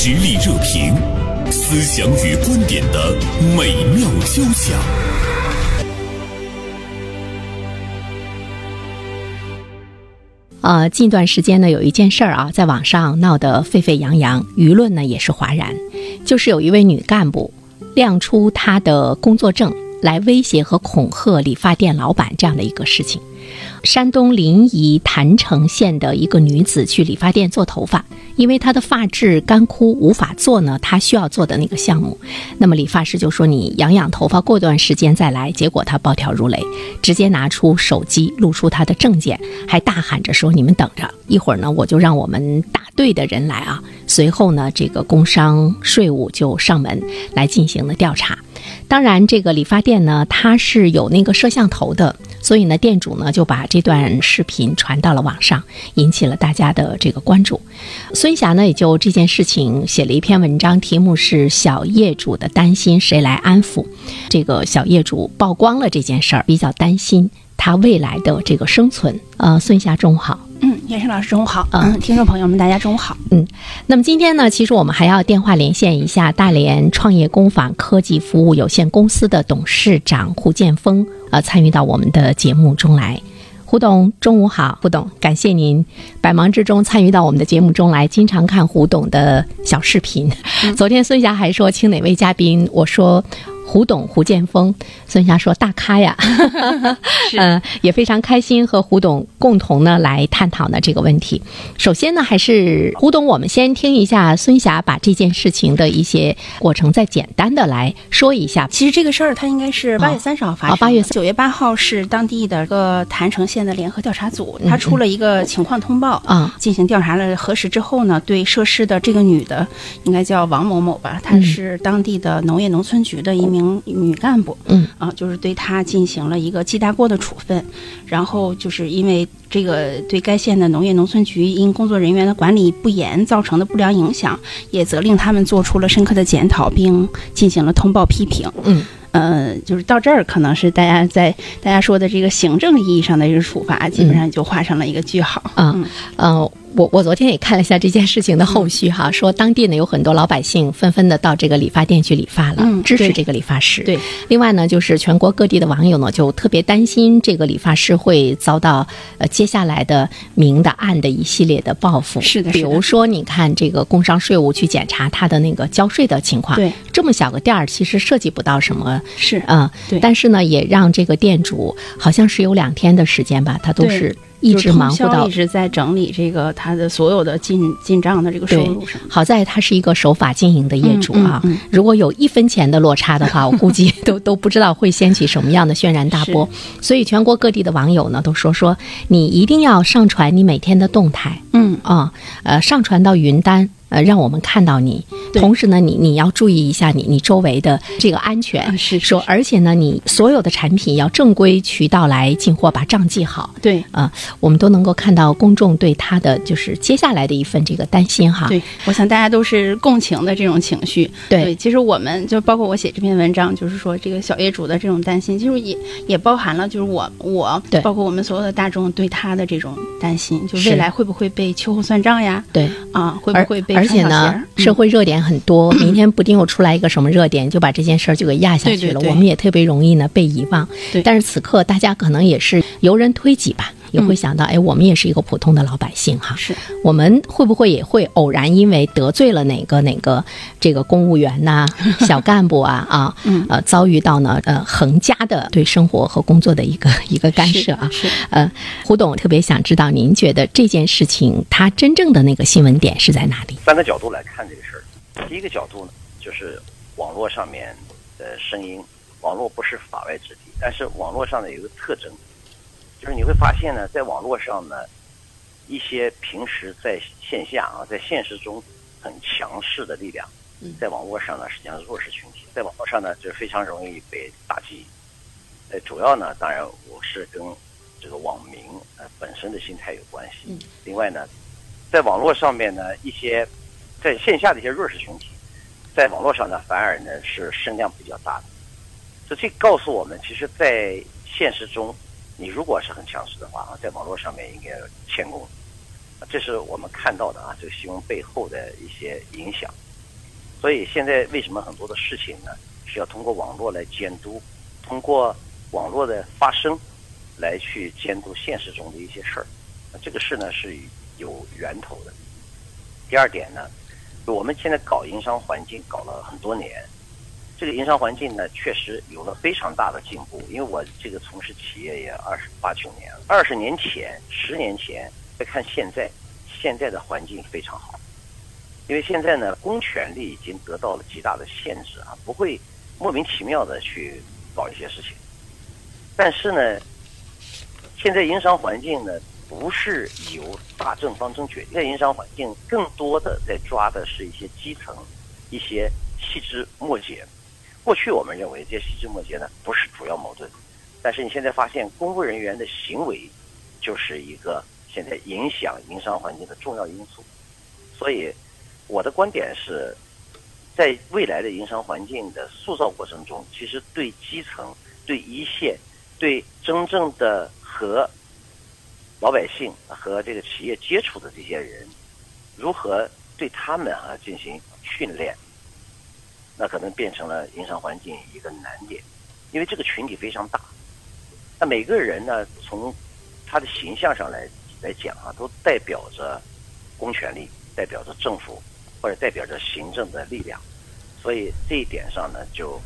实力热评，思想与观点的美妙交响。呃，近段时间呢，有一件事儿啊，在网上闹得沸沸扬扬，舆论呢也是哗然，就是有一位女干部亮出她的工作证来威胁和恐吓理发店老板这样的一个事情。山东临沂郯城县的一个女子去理发店做头发，因为她的发质干枯无法做呢她需要做的那个项目，那么理发师就说你养养头发，过段时间再来。结果她暴跳如雷，直接拿出手机露出她的证件，还大喊着说：“你们等着，一会儿呢我就让我们大队的人来啊。”随后呢，这个工商税务就上门来进行了调查。当然，这个理发店呢，它是有那个摄像头的，所以呢，店主呢就把这段视频传到了网上，引起了大家的这个关注。孙霞呢也就这件事情写了一篇文章，题目是《小业主的担心谁来安抚》。这个小业主曝光了这件事儿，比较担心他未来的这个生存。呃，孙霞中午好。嗯，袁生老师中午好。嗯，听众朋友们大家中午好。嗯，那么今天呢，其实我们还要电话连线一下大连创业工坊科技服务有限公司的董事长胡建峰，呃，参与到我们的节目中来。胡董，中午好。胡董，感谢您百忙之中参与到我们的节目中来，经常看胡董的小视频。昨天孙霞还说请哪位嘉宾，我说。胡董胡建峰，孙霞说大咖呀，嗯，也非常开心和胡董共同呢来探讨呢这个问题。首先呢，还是胡董，我们先听一下孙霞把这件事情的一些过程再简单的来说一下。其实这个事儿它应该是八月三十号发生，八月九月八号是当地的个郯城县的联合调查组，他出了一个情况通报啊，进行调查了核实之后呢，对涉事的这个女的应该叫王某某吧，她是当地的农业农村局的一名。女干部，嗯啊，就是对她进行了一个记大过的处分，然后就是因为这个对该县的农业农村局因工作人员的管理不严造成的不良影响，也责令他们做出了深刻的检讨，并进行了通报批评。嗯，呃，就是到这儿，可能是大家在大家说的这个行政意义上的一个处罚，基本上就画上了一个句号。嗯嗯。我我昨天也看了一下这件事情的后续哈，说当地呢有很多老百姓纷纷的到这个理发店去理发了，支持这个理发师。对，另外呢，就是全国各地的网友呢就特别担心这个理发师会遭到呃接下来的明的暗的一系列的报复。是的，比如说你看这个工商税务去检查他的那个交税的情况，对，这么小个店儿其实涉及不到什么，是。嗯，对，但是呢也让这个店主好像是有两天的时间吧，他都是。一直忙活到一直在整理这个他的所有的进进账的这个收入什么。好在他是一个守法经营的业主啊，如果有一分钱的落差的话，我估计 都都不知道会掀起什么样的轩然大波。所以全国各地的网友呢都说说你一定要上传你每天的动态，嗯啊呃上传到云端。呃，让我们看到你，同时呢，你你要注意一下你你周围的这个安全。是说，而且呢，你所有的产品要正规渠道来进货，把账记好。对，啊，我们都能够看到公众对他的就是接下来的一份这个担心哈。对，我想大家都是共情的这种情绪。对，其实我们就包括我写这篇文章，就是说这个小业主的这种担心，其实也也包含了就是我我对，包括我们所有的大众对他的这种担心，就未来会不会被秋后算账呀？对，啊，会不会被？而且呢，社会热点很多，明天不定又出来一个什么热点，就把这件事儿就给压下去了。我们也特别容易呢被遗忘。对，但是此刻大家可能也是由人推己吧，也会想到，哎，我们也是一个普通的老百姓哈。是，我们会不会也会偶然因为得罪了哪个哪个这个公务员呐、小干部啊啊，呃，遭遇到呢呃横加的对生活和工作的一个一个干涉啊？是。呃，胡董特别想知道，您觉得这件事情它真正的那个新闻点是在哪里？三个角度来看这个事儿。第一个角度呢，就是网络上面的声音。网络不是法外之地，但是网络上的有一个特征，就是你会发现呢，在网络上呢，一些平时在线下啊，在现实中很强势的力量，在网络上呢实际上是弱势群体，在网络上呢就非常容易被打击。呃，主要呢，当然我是跟这个网民呃本身的心态有关系。另外呢，在网络上面呢，一些在线下的一些弱势群体，在网络上呢反而呢是声量比较大的。所以这告诉我们，其实，在现实中，你如果是很强势的话啊，在网络上面应该要谦恭，这是我们看到的啊，这个新闻背后的一些影响。所以现在为什么很多的事情呢，是要通过网络来监督，通过网络的发生来去监督现实中的一些事儿。这个事呢是有源头的。第二点呢，我们现在搞营商环境搞了很多年，这个营商环境呢确实有了非常大的进步。因为我这个从事企业也二十八九年了，二十年前、十年前再看现在，现在的环境非常好。因为现在呢，公权力已经得到了极大的限制啊，不会莫名其妙的去搞一些事情。但是呢，现在营商环境呢。不是由大政方针决定，在营商环境更多的在抓的是一些基层、一些细枝末节。过去我们认为这些细枝末节呢不是主要矛盾，但是你现在发现公务人员的行为就是一个现在影响营商环境的重要因素。所以我的观点是，在未来的营商环境的塑造过程中，其实对基层、对一线、对真正的和老百姓和这个企业接触的这些人，如何对他们啊进行训练？那可能变成了营商环境一个难点，因为这个群体非常大。那每个人呢，从他的形象上来来讲啊，都代表着公权力，代表着政府，或者代表着行政的力量。所以这一点上呢，就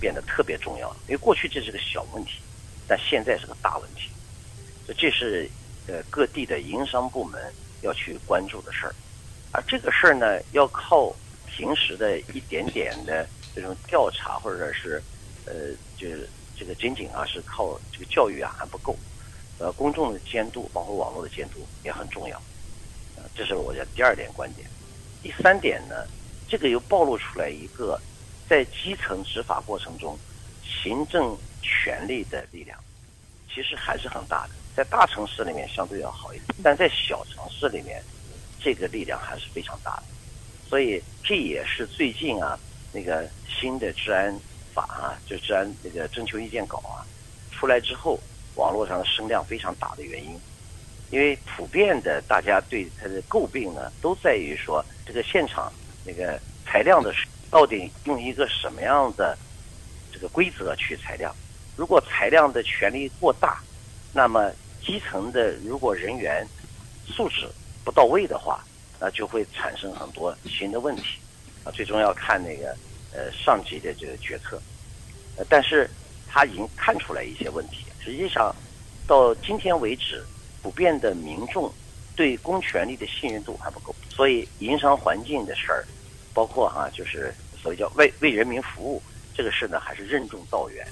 变得特别重要了。因为过去这是个小问题，但现在是个大问题。所以这是。呃，各地的营商部门要去关注的事儿，而这个事儿呢，要靠平时的一点点的这种调查，或者是呃，就是这个仅仅啊，是靠这个教育啊还不够，呃，公众的监督，包括网络的监督也很重要。呃，这是我的第二点观点。第三点呢，这个又暴露出来一个在基层执法过程中，行政权力的力量其实还是很大的。在大城市里面相对要好一点，但在小城市里面，这个力量还是非常大的。所以这也是最近啊，那个新的治安法啊，就治安那个征求意见稿啊出来之后，网络上的声量非常大的原因。因为普遍的大家对它的诟病呢，都在于说这个现场那个裁量的到底用一个什么样的这个规则去裁量？如果裁量的权力过大，那么基层的如果人员素质不到位的话，那就会产生很多新的问题啊。最终要看那个呃上级的这个决策，呃，但是他已经看出来一些问题。实际上，到今天为止，普遍的民众对公权力的信任度还不够，所以营商环境的事儿，包括哈，就是所谓叫为为人民服务这个事呢，还是任重道远。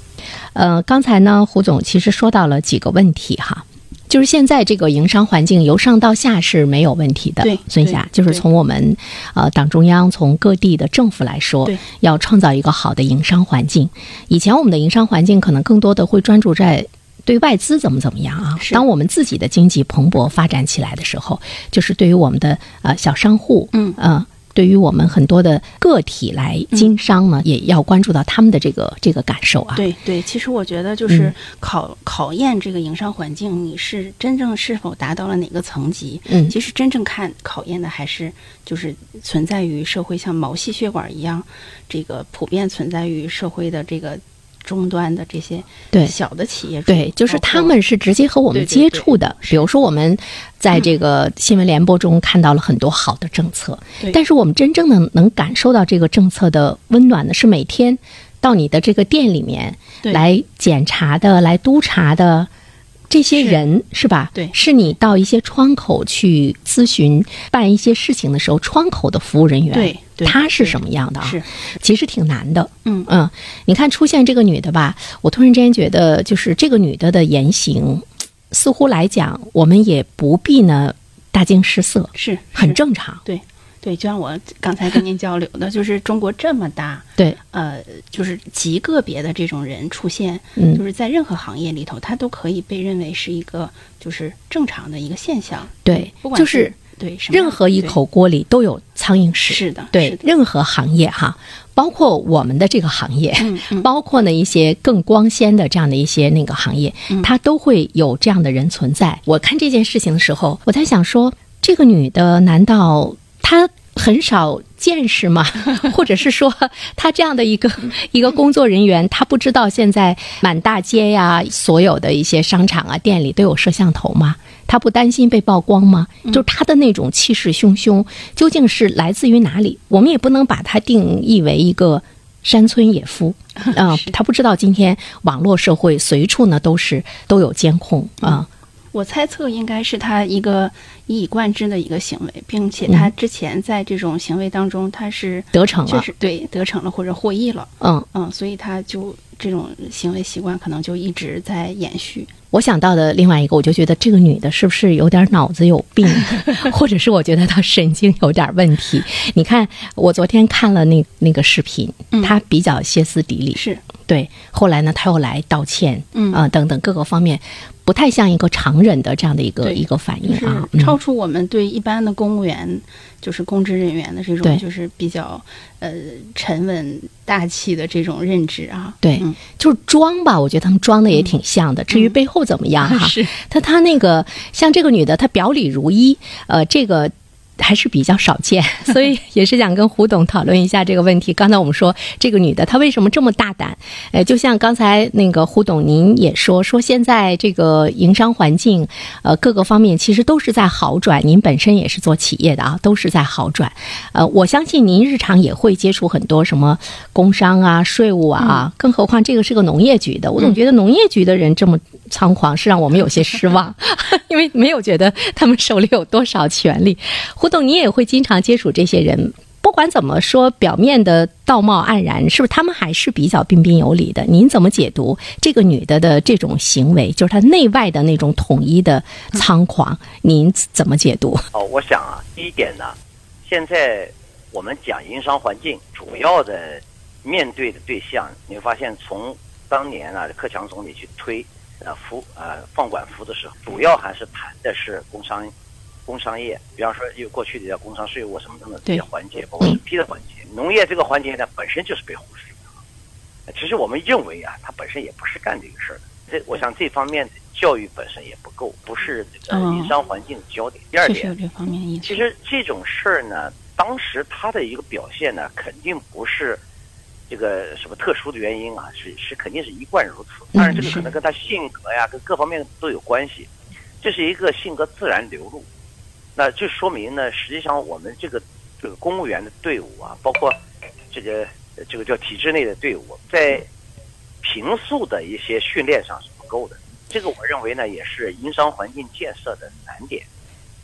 呃，刚才呢，胡总其实说到了几个问题哈。就是现在这个营商环境由上到下是没有问题的，孙霞。就是从我们呃党中央、从各地的政府来说，要创造一个好的营商环境。以前我们的营商环境可能更多的会专注在对外资怎么怎么样啊。当我们自己的经济蓬勃发展起来的时候，就是对于我们的呃小商户，嗯嗯。对于我们很多的个体来经商呢，也要关注到他们的这个这个感受啊。对对，其实我觉得就是考考验这个营商环境，你是真正是否达到了哪个层级？嗯，其实真正看考验的还是就是存在于社会像毛细血管一样，这个普遍存在于社会的这个。终端的这些对。小的企业，对，就是他们是直接和我们接触的。比如说，我们在这个新闻联播中看到了很多好的政策，但是我们真正的能感受到这个政策的温暖的，是每天到你的这个店里面来检查的、来督查的。这些人是吧？对，是你到一些窗口去咨询、办一些事情的时候，窗口的服务人员，对，他是什么样的啊？是，其实挺难的。嗯嗯，你看出现这个女的吧，我突然之间觉得，就是这个女的的言行，似乎来讲，我们也不必呢大惊失色，是很正常。对。对，就像我刚才跟您交流的，就是中国这么大，对，呃，就是极个别的这种人出现，嗯，就是在任何行业里头，他都可以被认为是一个就是正常的一个现象。对，不管是对任何一口锅里都有苍蝇屎。是的，对，任何行业哈，包括我们的这个行业，嗯，包括呢一些更光鲜的这样的一些那个行业，它都会有这样的人存在。我看这件事情的时候，我在想说，这个女的难道？他很少见识吗？或者是说，他这样的一个 一个工作人员，他不知道现在满大街呀，所有的一些商场啊、店里都有摄像头吗？他不担心被曝光吗？就他的那种气势汹汹，究竟是来自于哪里？我们也不能把他定义为一个山村野夫 啊、他不知道今天网络社会随处呢都是都有监控啊。我猜测应该是他一个一以贯之的一个行为，并且他之前在这种行为当中，他是得逞了确实对得逞了或者获益了，嗯，嗯，所以他就这种行为习惯可能就一直在延续。我想到的另外一个，我就觉得这个女的是不是有点脑子有病，或者是我觉得她神经有点问题。你看，我昨天看了那那个视频，嗯她比较歇斯底里，是，对。后来呢，她又来道歉，嗯啊、等等各个方面，不太像一个常人的这样的一个一个反应就是啊。超出我们对一般的公务员，就是公职人员的这种，就是比较呃沉稳大气的这种认知啊。对嗯就是装吧，我觉得他们装的也挺像的。至于背后怎么样哈，是她她那个像这个女的，她表里如一，呃，这个。还是比较少见，所以也是想跟胡董讨论一下这个问题。刚才我们说这个女的她为什么这么大胆？呃，就像刚才那个胡董您也说，说现在这个营商环境，呃，各个方面其实都是在好转。您本身也是做企业的啊，都是在好转。呃，我相信您日常也会接触很多什么工商啊、税务啊，更何况这个是个农业局的，我总觉得农业局的人这么猖狂，是让我们有些失望，因为没有觉得他们手里有多少权利。胡董，你也会经常接触这些人。不管怎么说，表面的道貌岸然，是不是他们还是比较彬彬有礼的？您怎么解读这个女的的这种行为，就是她内外的那种统一的猖狂？您怎么解读？哦，我想啊，第一点呢，现在我们讲营商环境，主要的面对的对象，你会发现从当年啊，克强总理去推呃服呃放管服的时候，主要还是谈的是工商工商业，比方说有过去的叫工商税务什么等等这些环节，包括审批的环节，农业这个环节呢本身就是被忽视的。其实我们认为啊，他本身也不是干这个事儿的。这我想这方面的教育本身也不够，不是这个嗯营商环境的焦点。第二点。其实这种事儿呢，当时他的一个表现呢，肯定不是这个什么特殊的原因啊，是是肯定是一贯如此。当然，这个可能跟他性格呀，跟各方面都有关系。这是一个性格自然流露，那就说明呢，实际上我们这个这个公务员的队伍啊，包括这个这个叫体制内的队伍，在平素的一些训练上是不够的。这个我认为呢，也是营商环境建设的难点。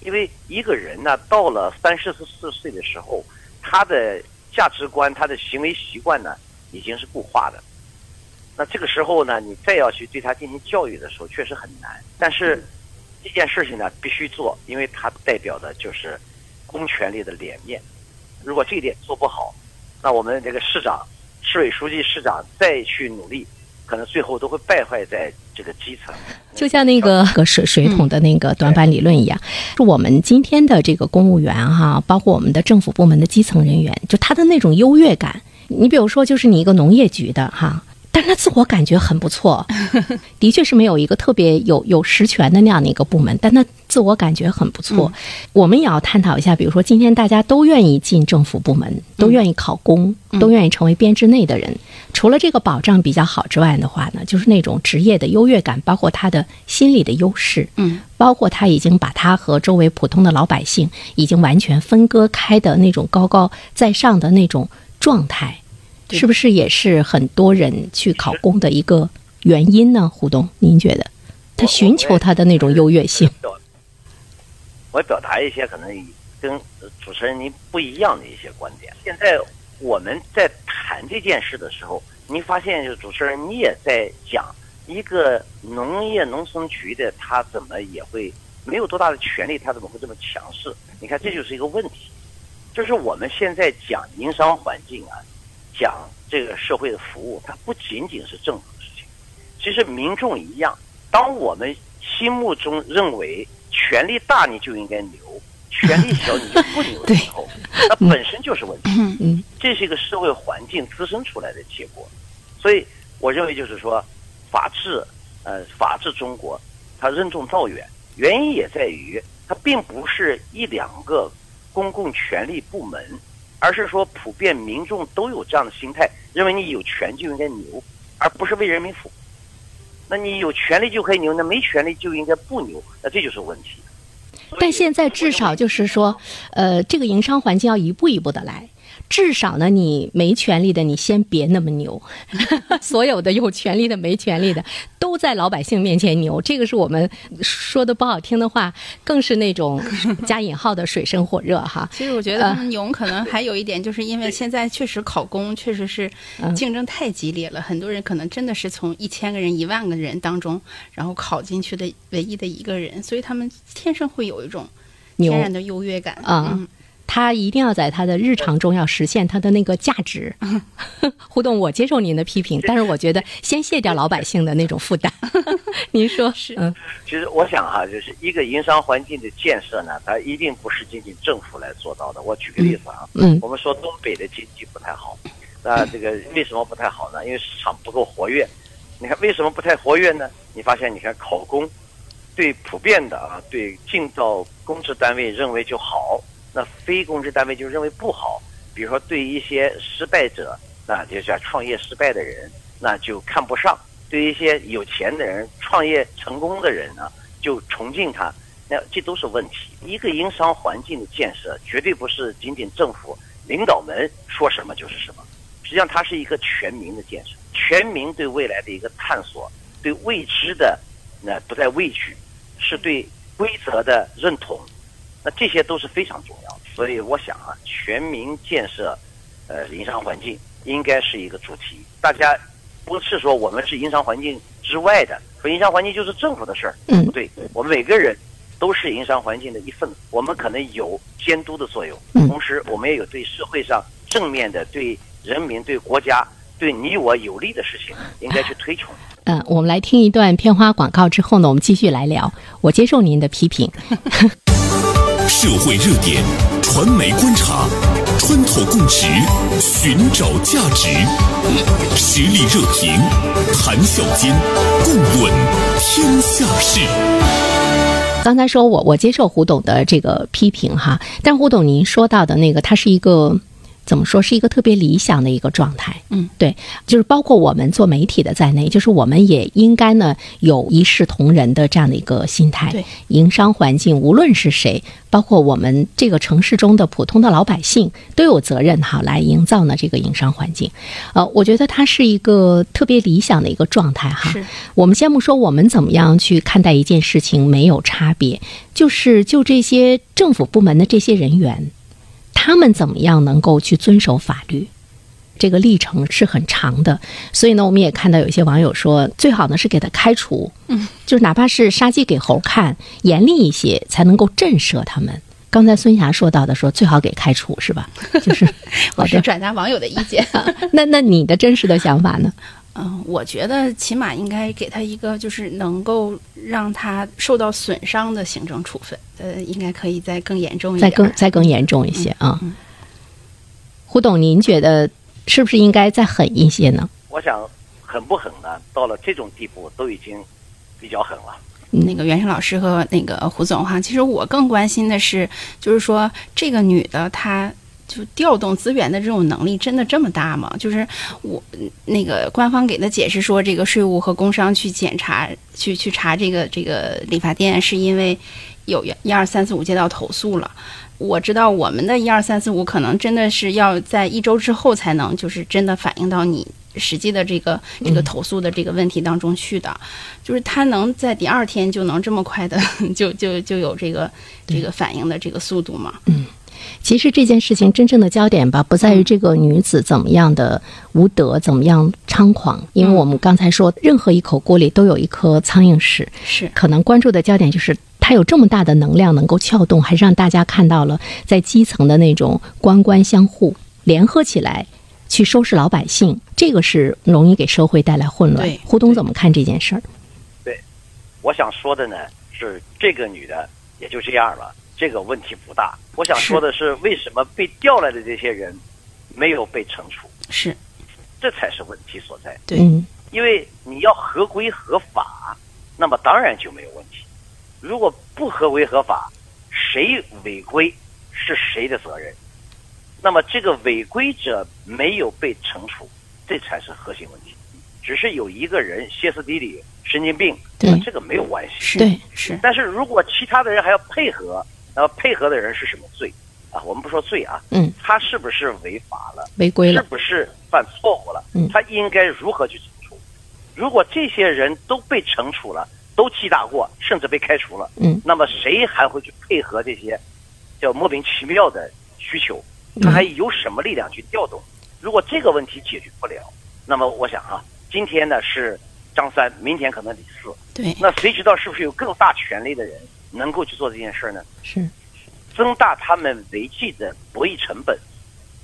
因为一个人呢，到了三十四岁的时候，他的价值观、他的行为习惯呢，已经是固化的。那这个时候呢，你再要去对他进行教育的时候，确实很难。但是这件事情呢，必须做，因为它代表的就是公权力的脸面。如果这一点做不好，那我们这个市长、市委书记、市长再去努力，可能最后都会败坏在这个基层。就像那个个水水桶的那个短板理论一样，是我们今天的这个公务员哈，包括我们的政府部门的基层人员，就他的那种优越感。你比如说，就是你一个农业局的哈。但是他自我感觉很不错，的确是没有一个特别有有实权的那样的一个部门，但他自我感觉很不错。我们也要探讨一下，比如说今天大家都愿意进政府部门，都愿意考公，都愿意成为编制内的人，除了这个保障比较好之外的话呢，就是那种职业的优越感，包括他的心理的优势，嗯，包括他已经把他和周围普通的老百姓已经完全分割开的那种高高在上的那种状态，对是不是也是很多人去考公的一个原因呢？胡东，您觉得他寻求他的那种优越性？我表达一些可能跟主持人您不一样的一些观点。现在我们在谈这件事的时候，您发现就主持人你也在讲一个农业农村局的他怎么也会没有多大的权利，他怎么会这么强势？你看这就是一个问题。就是我们现在讲营商环境啊，讲这个社会的服务，它不仅仅是政府的事情，其实民众一样。当我们心目中认为权力大你就应该牛，权力小你就不牛的时候，那本身就是问题。嗯这是一个社会环境滋生出来的结果。所以我认为就是说，法治，呃，法治中国，它任重道远，原因也在于它并不是一两个公共权力部门而是说普遍民众都有这样的心态，认为你有权就应该牛，而不是为人民服务。那你有权利就可以牛，那没权利就应该不牛，那这就是问题。但现在至少就是说，呃，这个营商环境要一步一步的来。至少呢，你没权利的，你先别那么牛。所有的有权利的、没权利的，都在老百姓面前牛。这个是我们说的不好听的话，更是那种 加引号的水深火热哈。其实我觉得他们牛可能还有一点，就是因为现在确实考公确实是竞争太激烈了，很多人可能真的是从一千个人、一万个人当中，然后考进去的唯一的一个人，所以他们天生会有一种天然的优越感啊。他一定要在他的日常中要实现他的那个价值。互动，我接受您的批评，但是我觉得先卸掉老百姓的那种负担。您说是？嗯，其实我想哈，就是一个营商环境的建设呢，它一定不是仅仅政府来做到的。我举个例子啊，嗯，我们说东北的经济不太好，那这个为什么不太好呢？因为市场不够活跃。你看为什么不太活跃呢？你发现你看考公，对普遍的啊，对进到公职单位认为就好。那非公职单位就认为不好，比如说对一些失败者，那就叫创业失败的人，那就看不上；对一些有钱的人、创业成功的人呢，就崇敬他。那这都是问题。一个营商环境的建设，绝对不是仅仅政府领导们说什么就是什么，实际上它是一个全民的建设，全民对未来的一个探索，对未知的那不再畏惧，是对规则的认同。那这些都是非常重要的，所以我想啊，全民建设，呃，营商环境应该是一个主题。大家不是说我们是营商环境之外的，说营商环境就是政府的事儿，嗯，不对，我们每个人都是营商环境的一份子，我们可能有监督的作用，同时我们也有对社会上正面的、对人民、对国家、对你我有利的事情，应该去推崇。嗯，我们来听一段片花广告之后呢，我们继续来聊。我接受您的批评。社会热点，传媒观察，穿透共识，寻找价值，实力热评，谈笑间，共论天下事。刚才说我我接受胡董的这个批评哈，但胡董您说到的那个，它是一个。怎么说是一个特别理想的一个状态？嗯，对，就是包括我们做媒体的在内，就是我们也应该呢有一视同仁的这样的一个心态。对，营商环境无论是谁，包括我们这个城市中的普通的老百姓，都有责任哈来营造呢这个营商环境。呃，我觉得它是一个特别理想的一个状态哈。是。我们先不说我们怎么样去看待一件事情没有差别，就是就这些政府部门的这些人员。他们怎么样能够去遵守法律？这个历程是很长的，所以呢，我们也看到有一些网友说，最好呢是给他开除，嗯，就是哪怕是杀鸡给猴看，严厉一些才能够震慑他们。刚才孙霞说到的，说最好给开除是吧？就是 我是转达网友的意见。那那你的真实的想法呢？嗯，我觉得起码应该给他一个，就是能够让他受到损伤的行政处分。呃，应该可以再更严重一点，再更再更严重一些啊。胡董，您觉得是不是应该再狠一些呢？我想，狠不狠呢？到了这种地步，都已经比较狠了。那个袁生老师和那个胡总哈，其实我更关心的是，就是说这个女的她。就调动资源的这种能力真的这么大吗？就是我那个官方给的解释说，这个税务和工商去检查、去去查这个这个理发店，是因为有一二三四五接到投诉了。我知道我们的一二三四五可能真的是要在一周之后才能，就是真的反映到你实际的这个这个投诉的这个问题当中去的。就是他能在第二天就能这么快的 就就就有这个这个反应的这个速度吗？嗯。其实这件事情真正的焦点吧，不在于这个女子怎么样的无德，怎么样猖狂，因为我们刚才说，任何一口锅里都有一颗苍蝇屎。是，可能关注的焦点就是她有这么大的能量能够撬动，还是让大家看到了在基层的那种官官相护，联合起来去收拾老百姓，这个是容易给社会带来混乱。胡东怎么看这件事儿？对，我想说的呢是，这个女的也就这样了。这个问题不大，我想说的是，为什么被调来的这些人没有被惩处？是，这才是问题所在。对，因为你要合规合法，那么当然就没有问题。如果不合规合法，谁违规是谁的责任？那么这个违规者没有被惩处，这才是核心问题。只是有一个人歇斯底里、神经病，对那这个没有关系。是对是，但是如果其他的人还要配合，那么配合的人是什么罪啊？我们不说罪啊，嗯，他是不是违法了？违规了，是不是犯错误了？嗯他应该如何去惩处？如果这些人都被惩处了，都记大过，甚至被开除了，嗯那么谁还会去配合这些叫莫名其妙的需求？他嗯还有什么力量去调动？如果这个问题解决不了，那么我想啊，今天呢是张三，明天可能李四，对，那谁知道是不是有更大权力的人能够去做这件事呢？是增大他们违纪的博弈成本，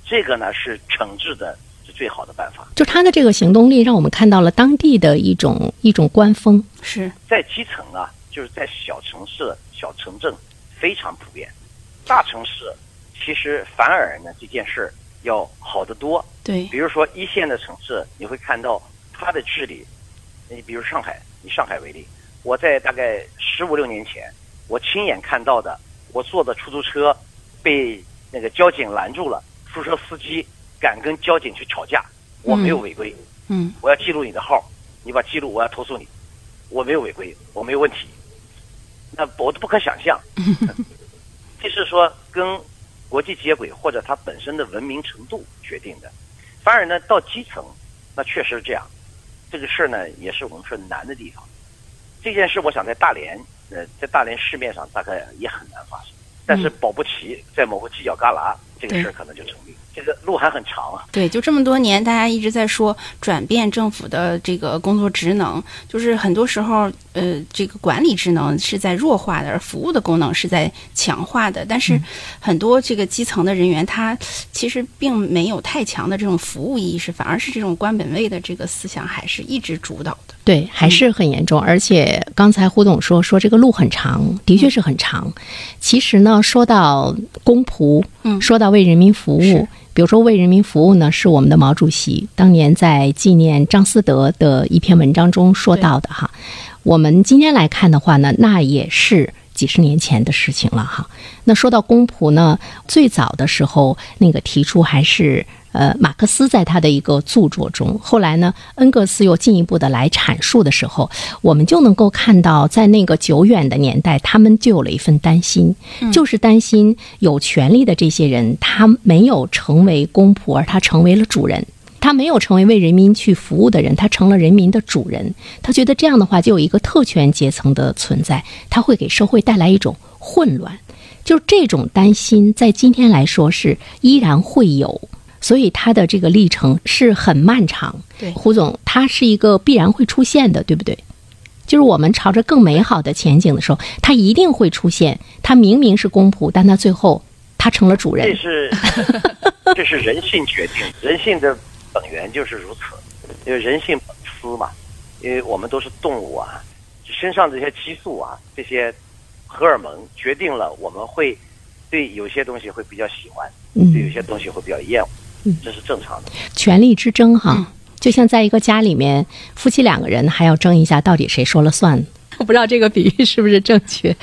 这个呢是惩治的是最好的办法。就他的这个行动力，让我们看到了当地的一种一种官风。是在基层啊，就是在小城市、小城镇非常普遍，大城市其实反而呢这件事儿要好得多。对比如说一线的城市，你会看到它的治理，你比如上海，以上海为例，我在大概十五六年前，我亲眼看到的，我坐的出租车被那个交警拦住了，出租车司机敢跟交警去吵架，我没有违规，嗯我要记录你的号，你把记录，我要投诉你，我没有违规，我没有问题，那我都不可想象，这是说跟国际接轨或者它本身的文明程度决定的。反而呢，到基层，那确实是这样，这个事儿呢也是我们说难的地方。这件事，我想在大连，呃，在大连市面上大概也很难发生，但是保不齐在某个犄角旮旯，这个事儿可能就成立。这个路还很长啊。对，就这么多年，大家一直在说转变政府的这个工作职能，就是很多时候，呃，这个管理职能是在弱化的，而服务的功能是在强化的。但是很多这个基层的人员，他其实并没有太强的这种服务意识，反而是这种官本位的这个思想还是一直主导的。对，还是很严重。而且刚才胡总说说这个路很长，的确是很长。其实呢，说到公仆，嗯说到为人民服务是，比如说为人民服务呢，是我们的毛主席当年在纪念张思德的一篇文章中说到的哈。我们今天来看的话呢，那也是。几十年前的事情了哈。那说到公仆呢，最早的时候那个提出还是呃马克思在他的一个著作中，后来呢恩格斯又进一步的来阐述的时候，我们就能够看到，在那个久远的年代，他们就有了一份担心，就是担心有权利的这些人，他没有成为公仆，而他成为了主人。他没有成为为人民去服务的人，他成了人民的主人。他觉得这样的话，就有一个特权阶层的存在，他会给社会带来一种混乱。就是这种担心，在今天来说是依然会有，所以他的这个历程是很漫长。对胡总，他是一个必然会出现的，对不对？就是我们朝着更美好的前景的时候，他一定会出现。他明明是公仆，但他最后他成了主人这。是这是人性决定，人性的本源就是如此，因为人性本私嘛，因为我们都是动物啊，身上这些激素啊，这些荷尔蒙决定了我们会对有些东西会比较喜欢，对有嗯，些东西会比较厌恶，这是正常的。权力之争哈，就像在一个家里面，夫妻两个人还要争一下到底谁说了算。我不知道这个比喻是不是正确。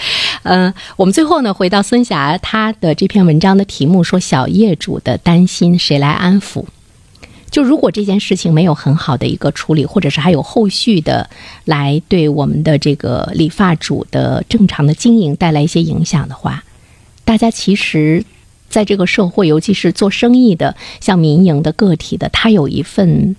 嗯、我们最后呢，回到孙霞她的这篇文章的题目说：“小业主的担心谁来安抚？”就如果这件事情没有很好的一个处理，或者是还有后续的来对我们的这个理发主的正常的经营带来一些影响的话，大家其实在这个社会，尤其是做生意的，像民营的个体的，他有一份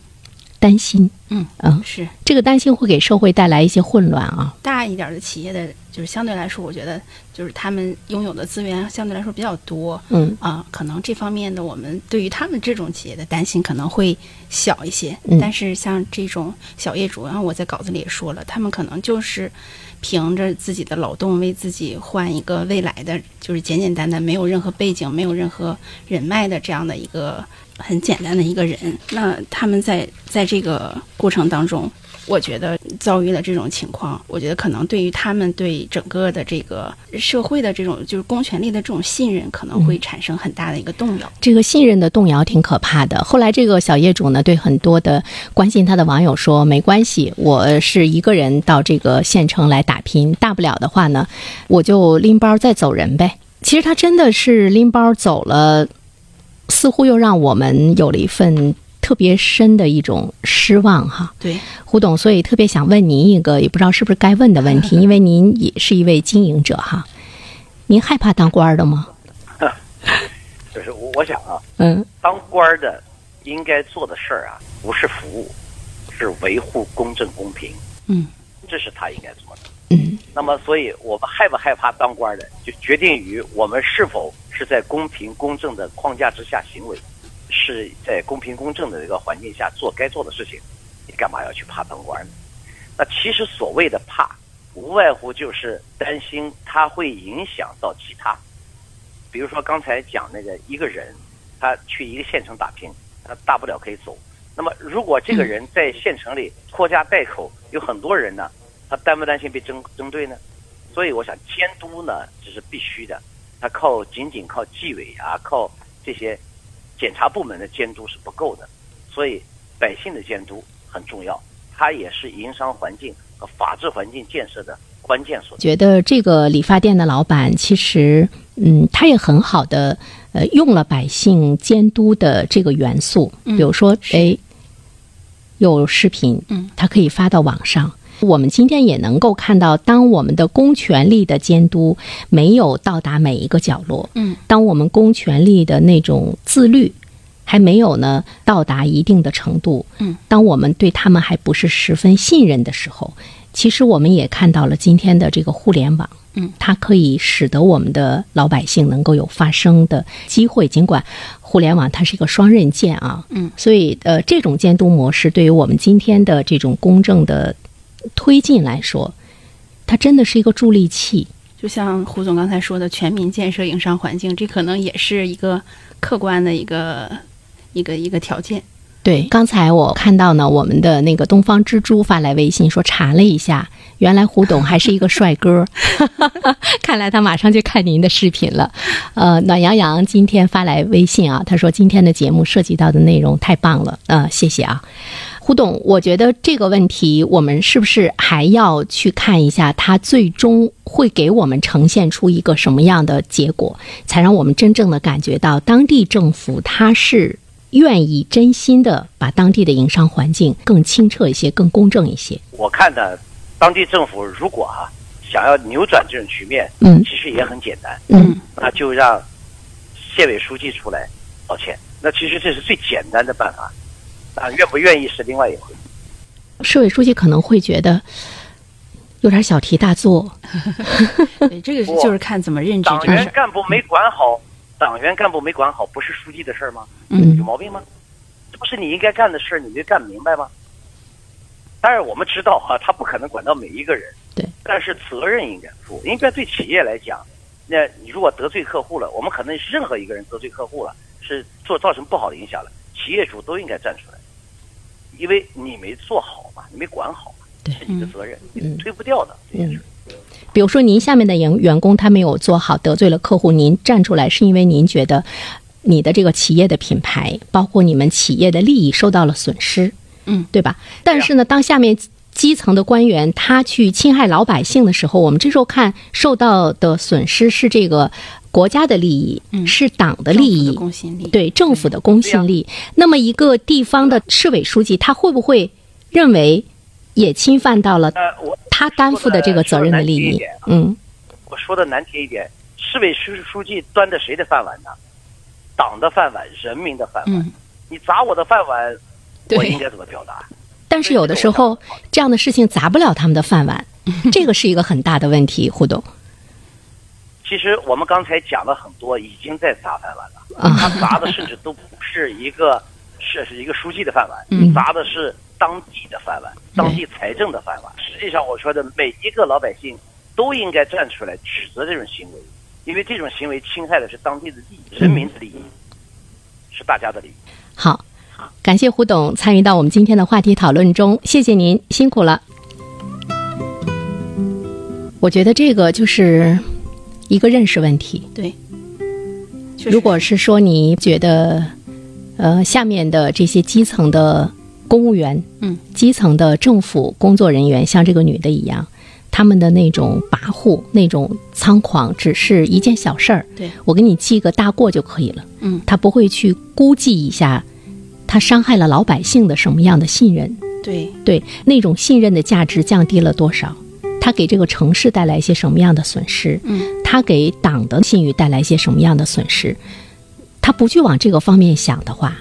担心。嗯嗯，是这个担心会给社会带来一些混乱啊。大一点的企业的，就是相对来说，我觉得就是他们拥有的资源相对来说比较多。嗯啊，可能这方面的我们对于他们这种企业的担心可能会小一些，嗯但是像这种小业主，然后我在稿子里也说了，他们可能就是凭着自己的劳动为自己换一个未来的，就是简简单单没有任何背景、没有任何人脉的这样的一个很简单的一个人。那他们在在这个过程当中，我觉得遭遇了这种情况，我觉得可能对于他们对整个的这个社会的这种就是公权力的这种信任，可能会产生很大的一个动摇。这个信任的动摇挺可怕的。后来这个小业主呢，对很多的关心他的网友说：“没关系，我是一个人到这个县城来打拼，大不了的话呢，我就拎包再走人呗。”其实他真的是拎包走了似乎又让我们有了一份特别深的一种失望哈。对，胡董，所以特别想问您一个也不知道是不是该问的问题，因为您也是一位经营者哈，您害怕当官的吗？就是我我想啊，嗯。当官的应该做的事儿啊，不是服务，是维护公正公平，嗯。这是他应该做的。嗯。那么，所以我们害不害怕当官的，就决定于我们是否是在公平公正的框架之下行为，是在公平公正的一个环境下做该做的事情。你干嘛要去怕当官呢？那其实所谓的怕，无外乎就是担心它会影响到其他。比如说刚才讲那个一个人，他去一个县城打拼，他大不了可以走。那么如果这个人在县城里拖家带口，有很多人呢，他担不担心被针针对呢？所以我想监督呢，这是必须的。他靠仅仅靠纪委啊，靠这些检察部门的监督是不够的。所以百姓的监督很重要，它也是营商环境和法治环境建设的关键所在。觉得这个理发店的老板其实，嗯，他也很好的呃用了百姓监督的这个元素，嗯比如说，是哎，有视频，嗯，他可以发到网上。我们今天也能够看到，当我们的公权力的监督没有到达每一个角落，嗯，当我们公权力的那种自律还没有呢到达一定的程度，嗯，当我们对他们还不是十分信任的时候，其实我们也看到了今天的这个互联网，嗯，它可以使得我们的老百姓能够有发声的机会。尽管互联网它是一个双刃剑啊，嗯，所以呃，这种监督模式对于我们今天的这种公正的推进来说，它真的是一个助力器。就像胡总刚才说的，全民建设营商环境，这可能也是一个客观的一个一个一个条件。对，刚才我看到呢，我们的那个东方之珠发来微信说查了一下，原来胡董还是一个帅哥，看来他马上就看您的视频了。呃，暖洋洋今天发来微信啊，他说今天的节目涉及到的内容太棒了，呃，谢谢啊。胡董，我觉得这个问题，我们是不是还要去看一下，它最终会给我们呈现出一个什么样的结果，才让我们真正的感觉到当地政府它是愿意真心的把当地的营商环境更清澈一些、更公正一些。我看呢，当地政府如果啊想要扭转这种局面，嗯其实也很简单，嗯那就让县委书记出来道歉。那其实这是最简单的办法，啊，愿不愿意是另外一回事。市委书记可能会觉得有点小题大做。对，这个不就是看怎么认知党。员干部没管好，党员干部没管好，不是书记的事儿吗？嗯有毛病吗？这不是你应该干的事儿，你没干明白吗？但是，我们知道啊，他不可能管到每一个人，对，但是责任应该负。应该对企业来讲，那你如果得罪客户了，我们可能是任何一个人得罪客户了，是做造成不好的影响了，企业主都应该站出来，因为你没做好嘛，你没管好嘛，对是你的责任，嗯你推不掉的这件事。比如说，您下面的员员工他没有做好，得罪了客户，您站出来是因为您觉得你的这个企业的品牌，包括你们企业的利益受到了损失，嗯，对吧？但是呢，当下面基层的官员他去侵害老百姓的时候，我们这时候看受到的损失是这个国家的利益，嗯是党的利益，公信力。对政府的公信力。那么，一个地方的市委书记，他会不会认为也侵犯到了他担负的这个责任的利益？嗯我说的难听一点，市委书书记端的谁的饭碗呢？党的饭碗，人民的饭碗。嗯，你砸我的饭碗，对我应该怎么表达？但是有的时候这样的事情砸不了他们的饭碗，这个是一个很大的问题。胡董其实我们刚才讲了很多，已经在砸饭碗了。啊他砸的甚至都不是一个是是一个书记的饭碗，嗯砸的是当地的饭碗，当地财政的饭碗。实际上，我说的每一个老百姓都应该站出来指责这种行为，因为这种行为侵害的是当地的利益、人民的利益，是大家的利益。好，感谢胡董参与到我们今天的话题讨论中，谢谢您，辛苦了。我觉得这个就是一个认识问题。对。如果是说你觉得，呃，下面的这些基层的公务员，嗯，基层的政府工作人员，像这个女的一样，他们的那种跋扈、那种猖狂，只是一件小事儿。对我给你记个大过就可以了。嗯，他不会去估计一下，他伤害了老百姓的什么样的信任。对，对那种信任的价值降低了多少？他给这个城市带来一些什么样的损失？嗯，他给党的信誉带来一些什么样的损失？他不去往这个方面想的话，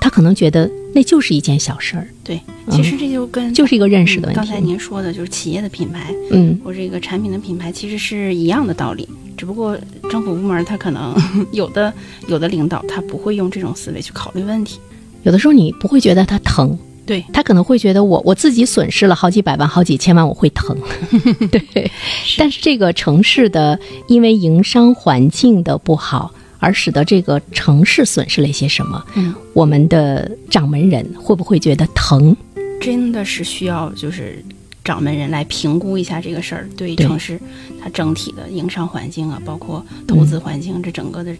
他可能觉得那就是一件小事儿，对，其实这就跟、就是一个认识的问题。嗯刚才您说的就是企业的品牌，嗯，或者这个产品的品牌，其实是一样的道理。只不过政府部门他可能有的 有的领导他不会用这种思维去考虑问题。有的时候你不会觉得他疼，对他可能会觉得我我自己损失了好几百万、好几千万，我会疼。对，但是这个城市的因为营商环境的不好，而使得这个城市损失了一些什么？嗯，我们的掌门人会不会觉得疼？真的是需要就是掌门人来评估一下这个事儿，对对城市它整体的营商环境啊，包括投资环境、这整个的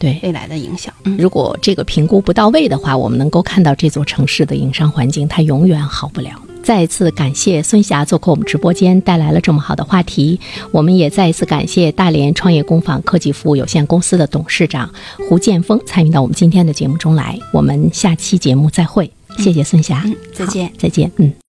对，未来的影响。嗯，如果这个评估不到位的话，我们能够看到这座城市的营商环境，它永远好不了。再一次感谢孙霞做客我们直播间，带来了这么好的话题。我们也再一次感谢大连创业工坊科技服务有限公司的董事长胡建峰参与到我们今天的节目中来。我们下期节目再会，谢谢孙霞，嗯再见再见，嗯。